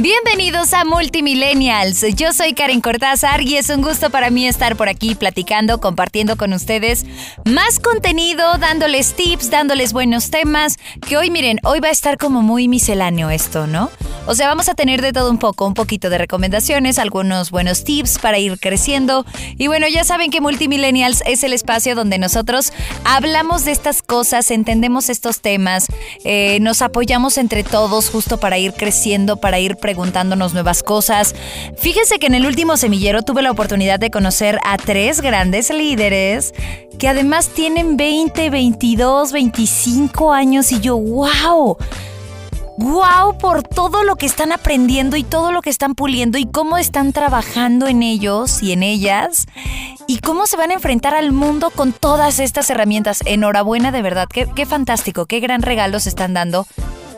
Bienvenidos a Multimillennials. Yo soy Karen Cortázar y es un gusto para mí estar por aquí platicando, compartiendo con ustedes más contenido, dándoles tips, dándoles buenos temas, que hoy miren, hoy va a estar como muy misceláneo esto, ¿no? O sea, vamos a tener de todo un poco, un poquito de recomendaciones, algunos buenos tips para ir creciendo. Y bueno, ya saben que Multimillennials es el espacio donde nosotros hablamos de estas cosas, entendemos estos temas, eh, nos apoyamos entre todos justo para ir creciendo, para ir preguntándonos nuevas cosas. Fíjense que en el último semillero tuve la oportunidad de conocer a tres grandes líderes que además tienen 20, 22, 25 años y yo, wow wow por todo lo que están aprendiendo y todo lo que están puliendo y cómo están trabajando en ellos y en ellas y cómo se van a enfrentar al mundo con todas estas herramientas. Enhorabuena de verdad, qué, qué fantástico, qué gran regalo se están dando.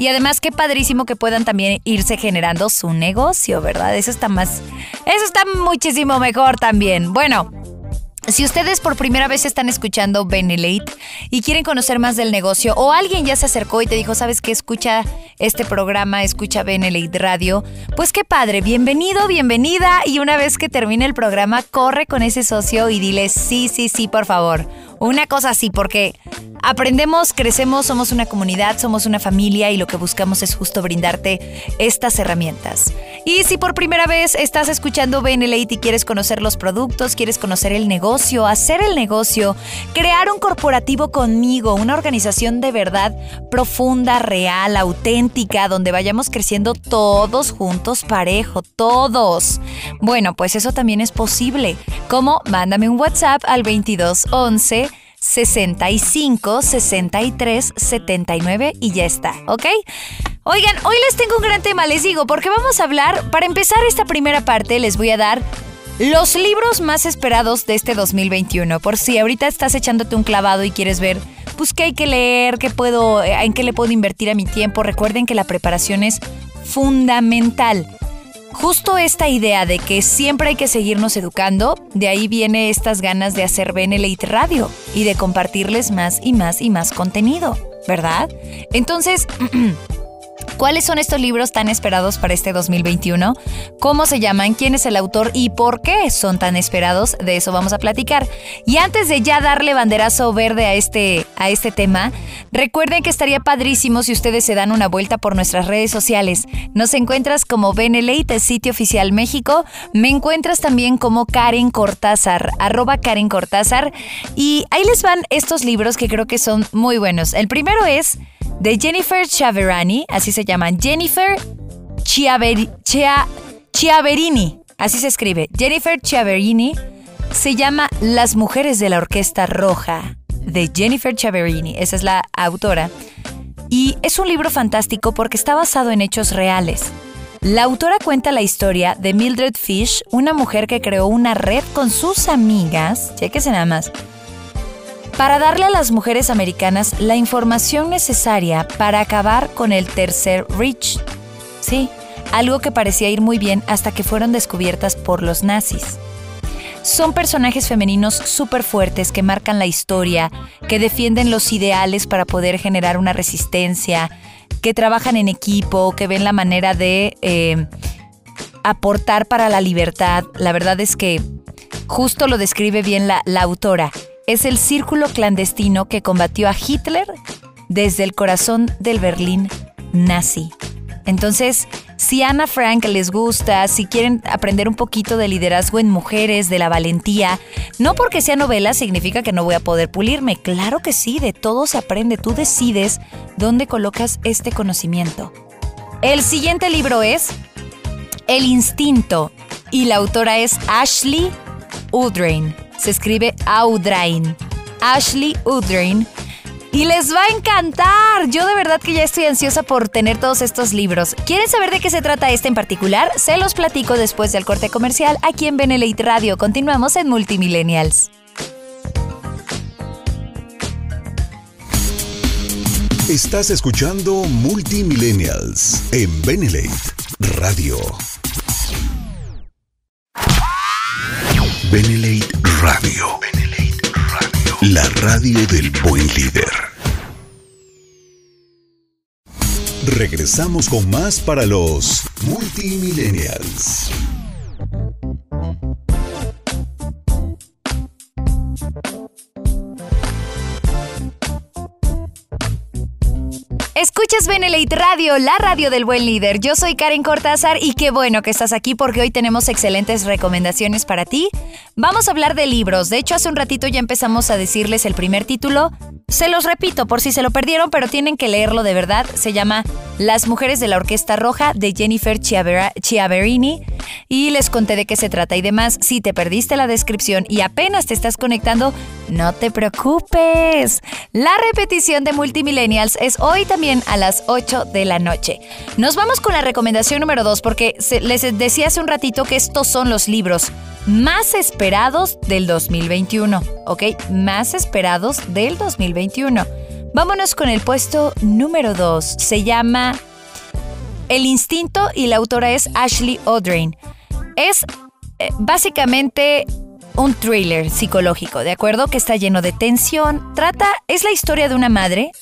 Y además qué padrísimo que puedan también irse generando su negocio, ¿verdad? Eso está más... Eso está muchísimo mejor también. Bueno, si ustedes por primera vez están escuchando Benelate y quieren conocer más del negocio o alguien ya se acercó y te dijo, sabes qué, escucha este programa, escucha Benelate Radio, pues qué padre, bienvenido, bienvenida y una vez que termine el programa, corre con ese socio y dile, sí, sí, sí, por favor. Una cosa así, porque aprendemos, crecemos, somos una comunidad, somos una familia y lo que buscamos es justo brindarte estas herramientas. Y si por primera vez estás escuchando BNLate y quieres conocer los productos, quieres conocer el negocio, hacer el negocio, crear un corporativo conmigo, una organización de verdad profunda, real, auténtica, donde vayamos creciendo todos juntos, parejo, todos. Bueno, pues eso también es posible. Como mándame un WhatsApp al 2211 65 63 79 y ya está, ¿ok? Oigan, hoy les tengo un gran tema, les digo, porque vamos a hablar, para empezar esta primera parte, les voy a dar los libros más esperados de este 2021. Por si ahorita estás echándote un clavado y quieres ver, pues qué hay que leer, qué puedo, en qué le puedo invertir a mi tiempo. Recuerden que la preparación es fundamental. Justo esta idea de que siempre hay que seguirnos educando, de ahí viene estas ganas de hacer Benelite Radio y de compartirles más y más y más contenido, ¿verdad? Entonces, ¿Cuáles son estos libros tan esperados para este 2021? ¿Cómo se llaman? ¿Quién es el autor? ¿Y por qué son tan esperados? De eso vamos a platicar. Y antes de ya darle banderazo verde a este, a este tema, recuerden que estaría padrísimo si ustedes se dan una vuelta por nuestras redes sociales. Nos encuentras como Benelate, sitio oficial México. Me encuentras también como Karen Cortázar, arroba Karen Cortázar. Y ahí les van estos libros que creo que son muy buenos. El primero es de Jennifer Chiaverini, así se llaman, Jennifer Chiaverini, así se escribe, Jennifer Chiaverini, se llama Las Mujeres de la Orquesta Roja, de Jennifer Chiaverini, esa es la autora. Y es un libro fantástico porque está basado en hechos reales. La autora cuenta la historia de Mildred Fish, una mujer que creó una red con sus amigas, chequese nada más, para darle a las mujeres americanas la información necesaria para acabar con el tercer Reich. Sí, algo que parecía ir muy bien hasta que fueron descubiertas por los nazis. Son personajes femeninos súper fuertes que marcan la historia, que defienden los ideales para poder generar una resistencia, que trabajan en equipo, que ven la manera de eh, aportar para la libertad. La verdad es que justo lo describe bien la, la autora es el círculo clandestino que combatió a Hitler desde el corazón del Berlín nazi. Entonces, si Ana Frank les gusta, si quieren aprender un poquito de liderazgo en mujeres, de la valentía, no porque sea novela significa que no voy a poder pulirme. Claro que sí, de todo se aprende. Tú decides dónde colocas este conocimiento. El siguiente libro es El Instinto y la autora es Ashley Udrain se escribe Audrain. Ashley Udrain. y les va a encantar. Yo de verdad que ya estoy ansiosa por tener todos estos libros. ¿Quieren saber de qué se trata este en particular? Se los platico después del corte comercial aquí en Benelite Radio. Continuamos en Multimillennials. Estás escuchando Multimillennials en Benelate Radio. Radio. Benelate Radio. La radio del buen líder. Regresamos con más para los Multimillennials. Escuchas Benelite Radio, la radio del buen líder. Yo soy Karen Cortázar y qué bueno que estás aquí porque hoy tenemos excelentes recomendaciones para ti. Vamos a hablar de libros. De hecho, hace un ratito ya empezamos a decirles el primer título. Se los repito por si se lo perdieron, pero tienen que leerlo de verdad. Se llama Las mujeres de la Orquesta Roja de Jennifer Chiaverini y les conté de qué se trata y demás. Si te perdiste la descripción y apenas te estás conectando, no te preocupes. La repetición de Multimillennials es hoy también a las 8 de la noche. Nos vamos con la recomendación número 2 porque les decía hace un ratito que estos son los libros más esperados del 2021, ¿ok? Más esperados del 2021. Vámonos con el puesto número 2. Se llama El Instinto y la autora es Ashley O'Drain. Es eh, básicamente un thriller psicológico, ¿de acuerdo? Que está lleno de tensión. Trata, es la historia de una madre,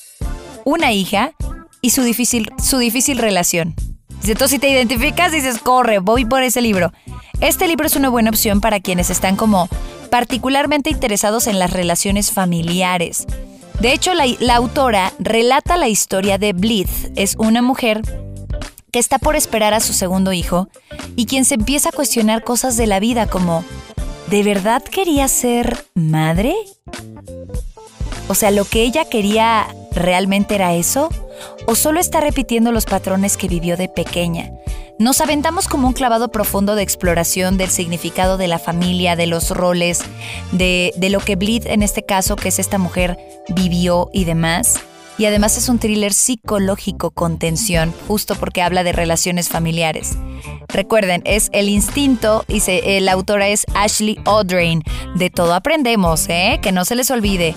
una hija y su difícil, su difícil relación. Si te identificas, dices, corre, voy por ese libro. Este libro es una buena opción para quienes están como particularmente interesados en las relaciones familiares. De hecho, la, autora relata la historia de Blith. Es una mujer que está por esperar a su segundo hijo y quien se empieza a cuestionar cosas de la vida como ¿De verdad quería ser madre? O sea, ¿lo que ella quería realmente era eso? ¿O solo está repitiendo los patrones que vivió de pequeña? Nos aventamos como un clavado profundo de exploración del significado de la familia, de los roles, de, de lo que Bleed en este caso, que es esta mujer, vivió y demás y además es un thriller psicológico con tensión, justo porque habla de relaciones familiares. Recuerden, es El Instinto y se, la autora es Ashley O'Drain. De todo aprendemos, ¿eh? Que no se les olvide.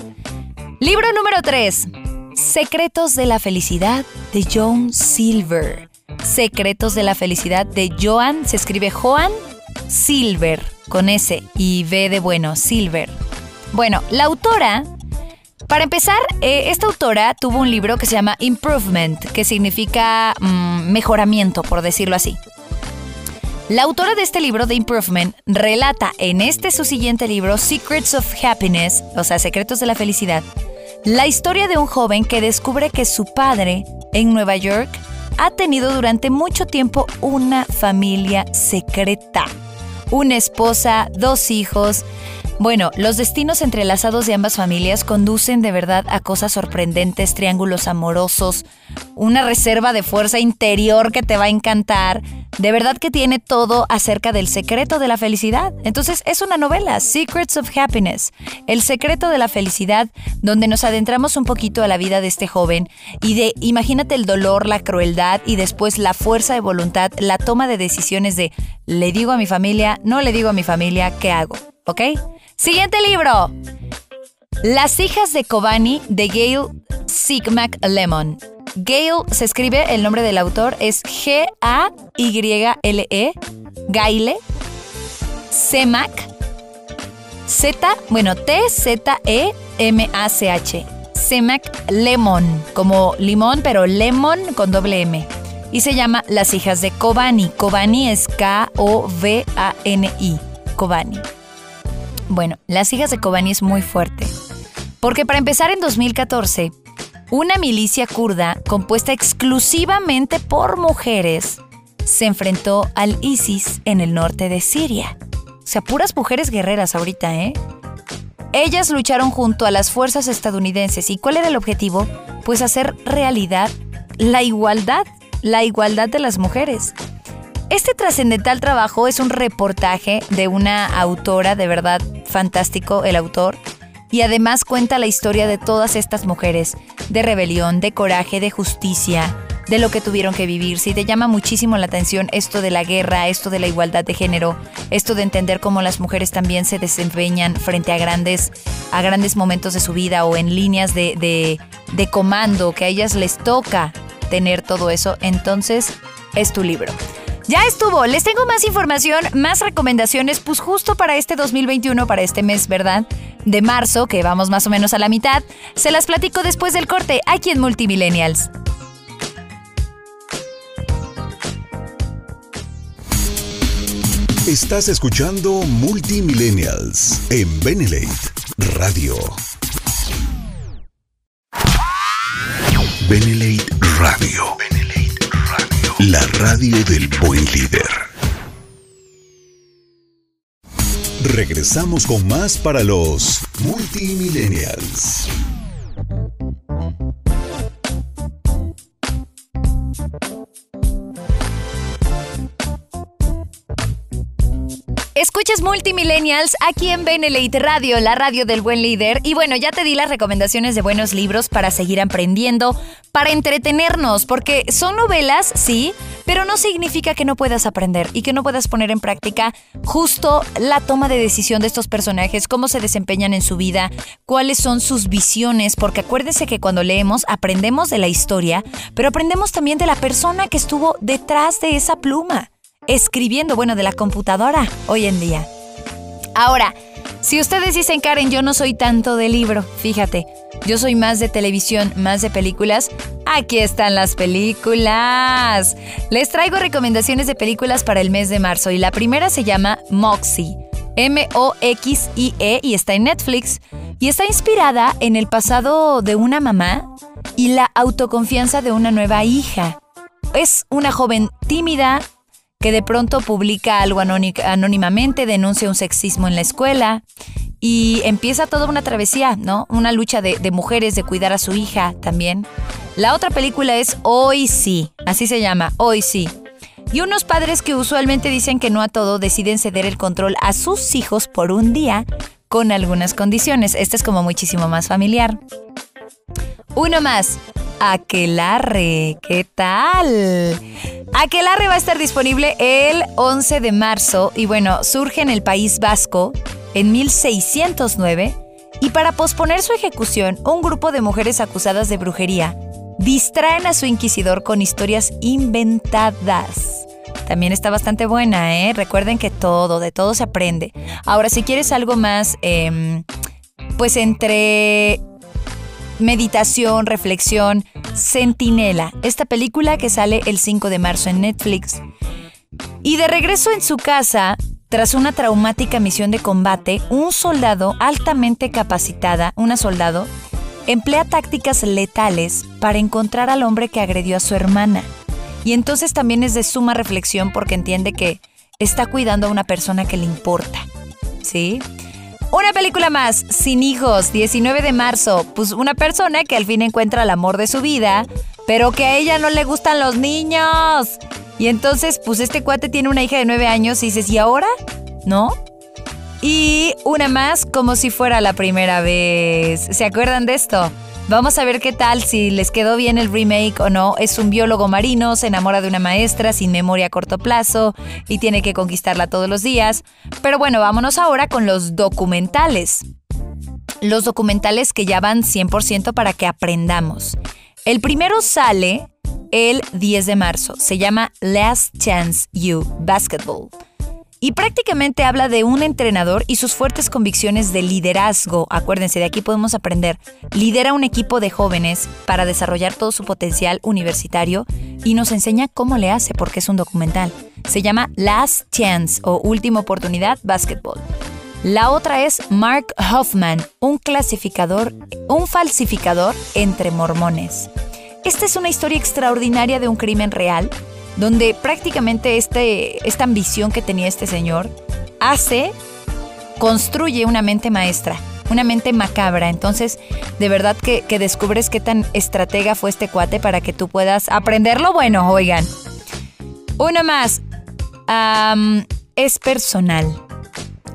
Libro número 3. Secretos de la Felicidad de Joan Silver. Secretos de la Felicidad de Joan, se escribe Joan Silver, con S y B de bueno, Silver. Bueno, la autora para empezar, eh, esta autora tuvo un libro que se llama Improvement, que significa mm, mejoramiento, por decirlo así. La autora de este libro de Improvement relata en este su siguiente libro, Secrets of Happiness, o sea, Secretos de la Felicidad, la historia de un joven que descubre que su padre, en Nueva York, ha tenido durante mucho tiempo una familia secreta. Una esposa, dos hijos, bueno, los destinos entrelazados de ambas familias conducen de verdad a cosas sorprendentes, triángulos amorosos, una reserva de fuerza interior que te va a encantar. De verdad que tiene todo acerca del secreto de la felicidad. Entonces es una novela, Secrets of Happiness, el secreto de la felicidad, donde nos adentramos un poquito a la vida de este joven y de, imagínate el dolor, la crueldad y después la fuerza de voluntad, la toma de decisiones de, le digo a mi familia, no le digo a mi familia, ¿qué hago? ¿Ok? Siguiente libro. Las hijas de Kobani de Gail Sigmac Lemon. Gail se escribe, el nombre del autor es G-A-Y-L-E, Gaile, Semac, Z, bueno, T-Z-E-M-A-C-H, Semac Lemon, como limón, pero lemon con doble M. Y se llama Las hijas de Kobani. Kobani es K-O-V-A-N-I, Kobani. Bueno, Las hijas de Kobani es muy fuerte. Porque para empezar en 2014, una milicia kurda compuesta exclusivamente por mujeres se enfrentó al ISIS en el norte de Siria. O sea, puras mujeres guerreras ahorita, ¿eh? Ellas lucharon junto a las fuerzas estadounidenses. ¿Y cuál era el objetivo? Pues hacer realidad la igualdad, la igualdad de las mujeres. Este trascendental trabajo es un reportaje de una autora, de verdad fantástico el autor, Y además cuenta la historia de todas estas mujeres, de rebelión, de coraje, de justicia, de lo que tuvieron que vivir. Si te llama muchísimo la atención esto de la guerra, esto de la igualdad de género, esto de entender cómo las mujeres también se desempeñan frente a grandes, a grandes momentos de su vida o en líneas de, de, de comando, que a ellas les toca tener todo eso, entonces es tu libro. Ya estuvo, les tengo más información, más recomendaciones, pues justo para este 2021, para este mes, ¿verdad? De marzo, que vamos más o menos a la mitad, se las platico después del corte, aquí en Multimillennials. Estás escuchando Multimillennials en Benelate Radio. Benelate Radio. Del buen líder. Regresamos con más para los Multimillennials. Escuchas Multimillennials aquí en Benelite Radio, la radio del buen líder. Y bueno, ya te di las recomendaciones de buenos libros para seguir aprendiendo, para entretenernos, porque son novelas, sí, pero no significa que no puedas aprender y que no puedas poner en práctica justo la toma de decisión de estos personajes, cómo se desempeñan en su vida, cuáles son sus visiones, porque acuérdese que cuando leemos aprendemos de la historia, pero aprendemos también de la persona que estuvo detrás de esa pluma escribiendo, bueno, de la computadora hoy en día. Ahora, si ustedes dicen, Karen, yo no soy tanto de libro, fíjate, yo soy más de televisión, más de películas, aquí están las películas. Les traigo recomendaciones de películas para el mes de marzo y la primera se llama Moxie. M-O-X-I-E y está en Netflix y está inspirada en el pasado de una mamá y la autoconfianza de una nueva hija. Es una joven tímida, que de pronto publica algo anónimamente, denuncia un sexismo en la escuela y empieza toda una travesía, ¿no? Una lucha de, mujeres de cuidar a su hija también. La otra película es Hoy sí, así se llama, Hoy sí. Y unos padres que usualmente dicen que no a todo deciden ceder el control a sus hijos por un día con algunas condiciones. Este es como muchísimo más familiar. Uno más, Aquelarre. ¿Qué tal? Aquelarre va a estar disponible el 11 de marzo y bueno, surge en el País Vasco en 1609 y para posponer su ejecución, un grupo de mujeres acusadas de brujería distraen a su inquisidor con historias inventadas. También está bastante buena, ¿eh? Recuerden que todo, de todo se aprende. Ahora, si quieres algo más, eh, pues entre meditación, reflexión, Centinela, esta película que sale el 5 de marzo en Netflix. Y de regreso en su casa, tras una traumática misión de combate, un soldado altamente capacitada, una soldado, emplea tácticas letales para encontrar al hombre que agredió a su hermana. Y entonces también es de suma reflexión porque entiende que está cuidando a una persona que le importa. ¿Sí? Una película más, Sin hijos, 19 de marzo. Pues una persona que al fin encuentra el amor de su vida, pero que a ella no le gustan los niños. Y entonces, pues este cuate tiene una hija de 9 años y dices, ¿y ahora? ¿No? Y una más, como si fuera la primera vez. ¿Se acuerdan de esto? Vamos a ver qué tal, si les quedó bien el remake o no. Es un biólogo marino, se enamora de una maestra sin memoria a corto plazo y tiene que conquistarla todos los días. Pero bueno, vámonos ahora con los documentales. Los documentales que ya van 100% para que aprendamos. El primero sale el 10 de marzo. Se llama Last Chance You Basketball y prácticamente habla de un entrenador y sus fuertes convicciones de liderazgo. Acuérdense, de aquí podemos aprender. Lidera un equipo de jóvenes para desarrollar todo su potencial universitario y nos enseña cómo le hace porque es un documental. Se llama Last Chance o Última Oportunidad Basketball. La otra es Mark Hoffman, un clasificador, un falsificador entre mormones. Esta es una historia extraordinaria de un crimen real donde prácticamente este, esta ambición que tenía este señor hace, construye una mente maestra, una mente macabra. Entonces, de verdad que, descubres qué tan estratega fue este cuate para que tú puedas aprender lo bueno, oigan. Una más, es personal.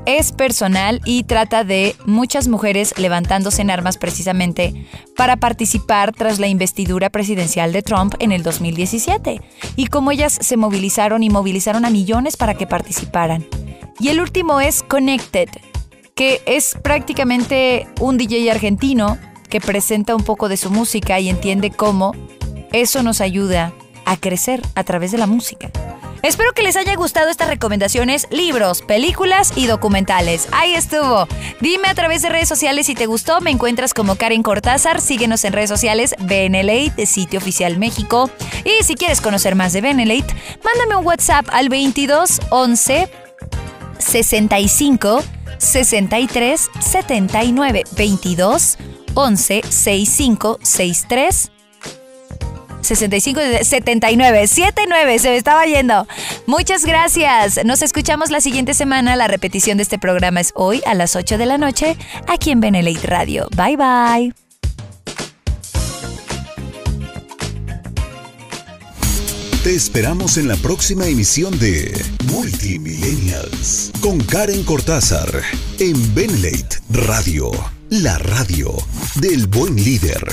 Es personal y trata de muchas mujeres levantándose en armas precisamente para participar tras la investidura presidencial de Trump en el 2017 y cómo ellas se movilizaron y movilizaron a millones para que participaran. Y el último es Connected, que es prácticamente un DJ argentino que presenta un poco de su música y entiende cómo eso nos ayuda a crecer a través de la música. Espero que les haya gustado estas recomendaciones, libros, películas y documentales. Ahí estuvo. Dime a través de redes sociales si te gustó. Me encuentras como Karen Cortázar. Síguenos en redes sociales Benelate, sitio oficial México. Y si quieres conocer más de Benelate, mándame un WhatsApp al 22 11 65 63 79 22 11 65 63 65 79 79 se me estaba yendo. Muchas gracias. Nos escuchamos la siguiente semana. La repetición de este programa es hoy a las 8 de la noche aquí en Benelate Radio. Bye bye. Te esperamos en la próxima emisión de Multimillennials con Karen Cortázar en Benelate Radio, la radio del buen líder.